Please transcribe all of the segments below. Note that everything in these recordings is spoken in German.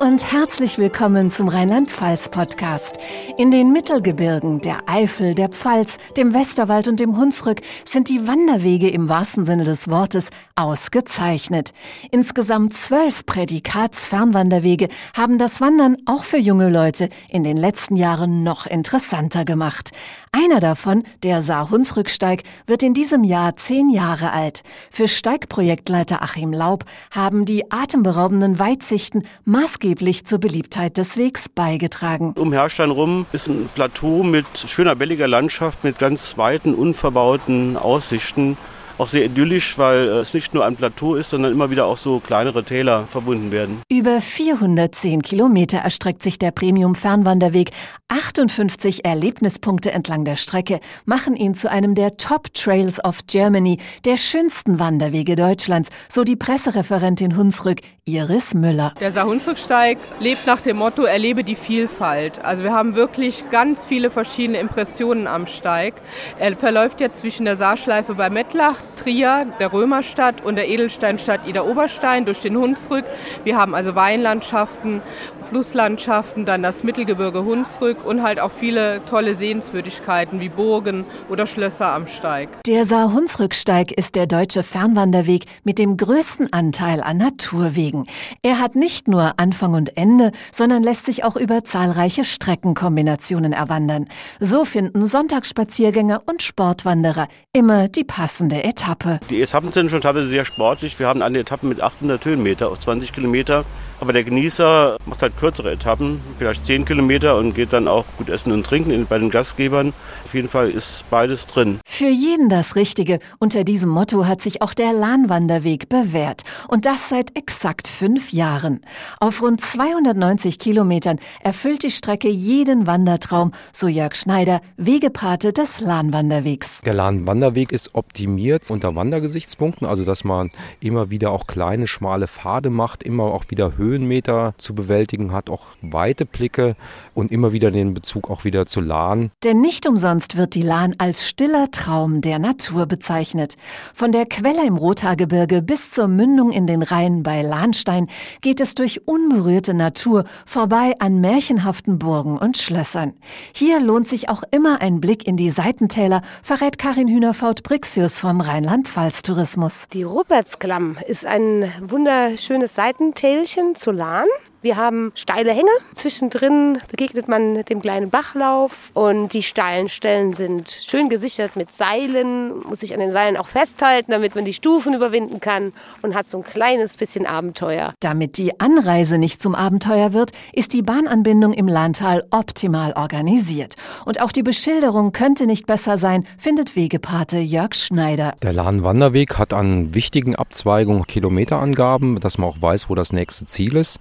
Und herzlich willkommen zum Rheinland-Pfalz-Podcast. In den Mittelgebirgen, der Eifel, der Pfalz, dem Westerwald und dem Hunsrück sind die Wanderwege im wahrsten Sinne des Wortes ausgezeichnet. Insgesamt zwölf Prädikats-Fernwanderwege haben das Wandern auch für junge Leute in den letzten Jahren noch interessanter gemacht. Einer davon, der Saar-Hunsrücksteig, wird in diesem Jahr zehn Jahre alt. Für Steigprojektleiter Achim Laub haben die atemberaubenden Weitsichten maßgeblich zur Beliebtheit des Wegs beigetragen. Um Herstein rum ist ein Plateau mit schöner, belliger Landschaft, mit ganz weiten, unverbauten Aussichten auch sehr idyllisch, weil äh, es nicht nur ein Plateau ist, sondern immer wieder auch so kleinere Täler verbunden werden. Über 410 Kilometer erstreckt sich der Premium-Fernwanderweg. 58 Erlebnispunkte entlang der Strecke machen ihn zu einem der Top Trails of Germany, der schönsten Wanderwege Deutschlands, so die Pressereferentin Hunsrück Iris Müller. Der Saarhunsrücksteig lebt nach dem Motto Erlebe die Vielfalt. Also wir haben wirklich ganz viele verschiedene Impressionen am Steig. Er verläuft jetzt zwischen der Saarschleife bei Mettlach, Trier, der Römerstadt und der Edelsteinstadt Ida Oberstein durch den Hunsrück. Wir haben also Weinlandschaften, Flusslandschaften, dann das Mittelgebirge Hunsrück und halt auch viele tolle Sehenswürdigkeiten wie Burgen oder Schlösser am Steig. Der Saar-Hunsrücksteig ist der deutsche Fernwanderweg mit dem größten Anteil an Naturwegen. Er hat nicht nur Anfang und Ende, sondern lässt sich auch über zahlreiche Streckenkombinationen erwandern. So finden Sonntagsspaziergänger und Sportwanderer immer die passende Etappe. Die Etappen sind schon teilweise sehr sportlich. Wir haben eine Etappe mit 800 Höhenmeter auf 20 Kilometer. Aber der Genießer macht halt kürzere Etappen, vielleicht 10 Kilometer und geht dann auch gut essen und trinken bei den Gastgebern. Auf jeden Fall ist beides drin. Für jeden das Richtige. Unter diesem Motto hat sich auch der Lahnwanderweg bewährt. Und das seit exakt fünf Jahren. Auf rund 290 Kilometern erfüllt die Strecke jeden Wandertraum, so Jörg Schneider, Wegepate des Lahnwanderwegs. Der Lahnwanderweg ist optimiert unter Wandergesichtspunkten, also dass man immer wieder auch kleine, schmale Pfade macht, immer auch wieder Höhe Höhenmeter zu bewältigen hat, auch weite Blicke und immer wieder den Bezug auch wieder zu Lahn. Denn nicht umsonst wird die Lahn als stiller Traum der Natur bezeichnet. Von der Quelle im Rothaargebirge bis zur Mündung in den Rhein bei Lahnstein geht es durch unberührte Natur vorbei an märchenhaften Burgen und Schlössern. Hier lohnt sich auch immer ein Blick in die Seitentäler, verrät Karin Hühnerfaut-Brixius vom Rheinland-Pfalz-Tourismus. Die Rupertsklamm ist ein wunderschönes Seitentälchen Solan Wir haben steile Hänge. Zwischendrin begegnet man dem kleinen Bachlauf und die steilen Stellen sind schön gesichert mit Seilen, muss sich an den Seilen auch festhalten, damit man die Stufen überwinden kann und hat so ein kleines bisschen Abenteuer. Damit die Anreise nicht zum Abenteuer wird, ist die Bahnanbindung im Landtal optimal organisiert. Und auch die Beschilderung könnte nicht besser sein, findet Wegepate Jörg Schneider. Der Lahnwanderweg hat an wichtigen Abzweigungen Kilometerangaben, dass man auch weiß, wo das nächste Ziel ist.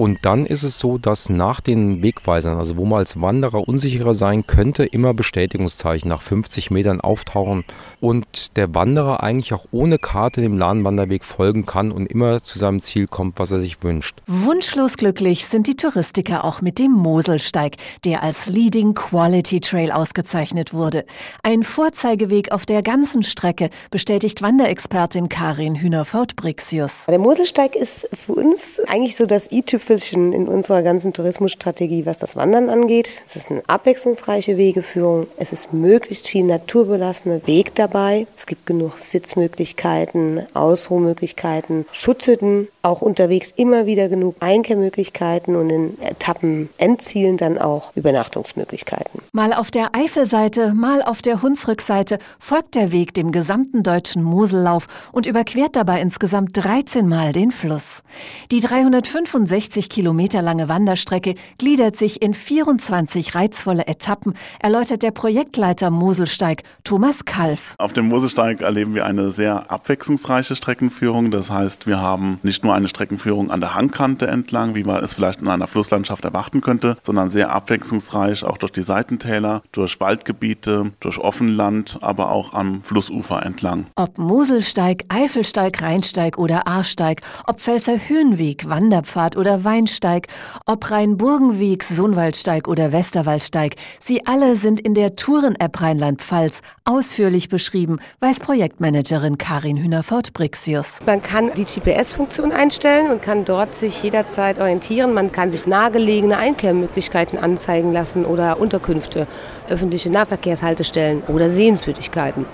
Und dann ist es so, dass nach den Wegweisern, also wo man als Wanderer unsicherer sein könnte, immer Bestätigungszeichen nach 50 Metern auftauchen und der Wanderer eigentlich auch ohne Karte dem Lahnwanderweg folgen kann und immer zu seinem Ziel kommt, was er sich wünscht. Wunschlos glücklich sind die Touristiker auch mit dem Moselsteig, der als Leading Quality Trail ausgezeichnet wurde. Ein Vorzeigeweg auf der ganzen Strecke, bestätigt Wanderexpertin Karin Hühnerfaut-Brixius. Der Moselsteig ist für uns eigentlich so das i-Tüpfel i-Tüpfelchen in unserer ganzen Tourismusstrategie, was das Wandern angeht. Es ist eine abwechslungsreiche Wegeführung. Es ist möglichst viel naturbelassene Weg dabei. Es gibt genug Sitzmöglichkeiten, Ausruhmöglichkeiten, Schutzhütten, auch unterwegs immer wieder genug Einkehrmöglichkeiten und in Etappen-Endzielen dann auch Übernachtungsmöglichkeiten. Mal auf der Eifelseite, mal auf der Hunsrückseite folgt der Weg dem gesamten deutschen Mosellauf und überquert dabei insgesamt 13 Mal den Fluss. Die 365 60 Kilometer lange Wanderstrecke gliedert sich in 24 reizvolle Etappen, erläutert der Projektleiter Moselsteig Thomas Kalf. Auf dem Moselsteig erleben wir eine sehr abwechslungsreiche Streckenführung. Das heißt, wir haben nicht nur eine Streckenführung an der Hangkante entlang, wie man es vielleicht in einer Flusslandschaft erwarten könnte, sondern sehr abwechslungsreich auch durch die Seitentäler, durch Waldgebiete, durch Offenland, aber auch am Flussufer entlang. Ob Moselsteig, Eifelsteig, Rheinsteig oder Ahrsteig, ob Pfälzer Höhenweg, Wanderpfad oder Weinsteig, ob Rheinburgenweg, Sohnwaldsteig oder Westerwaldsteig, sie alle sind in der Touren-App Rheinland-Pfalz ausführlich beschrieben, weiß Projektmanagerin Karin Hühnerfort-Brixius. Man kann die GPS-Funktion einstellen und kann dort sich jederzeit orientieren. Man kann sich nahegelegene Einkehrmöglichkeiten anzeigen lassen oder Unterkünfte, öffentliche Nahverkehrshaltestellen oder Sehenswürdigkeiten.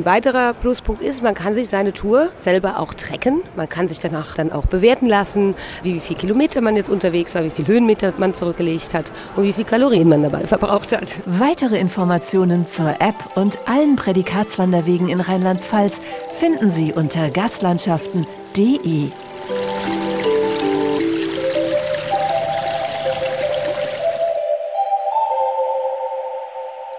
Ein weiterer Pluspunkt ist, man kann sich seine Tour selber auch tracken. Man kann sich danach dann auch bewerten lassen, wie viel Kilometer man jetzt unterwegs war, wie viel Höhenmeter man zurückgelegt hat und wie viel Kalorien man dabei verbraucht hat. Weitere Informationen zur App und allen Prädikatswanderwegen in Rheinland-Pfalz finden Sie unter gaslandschaften.de.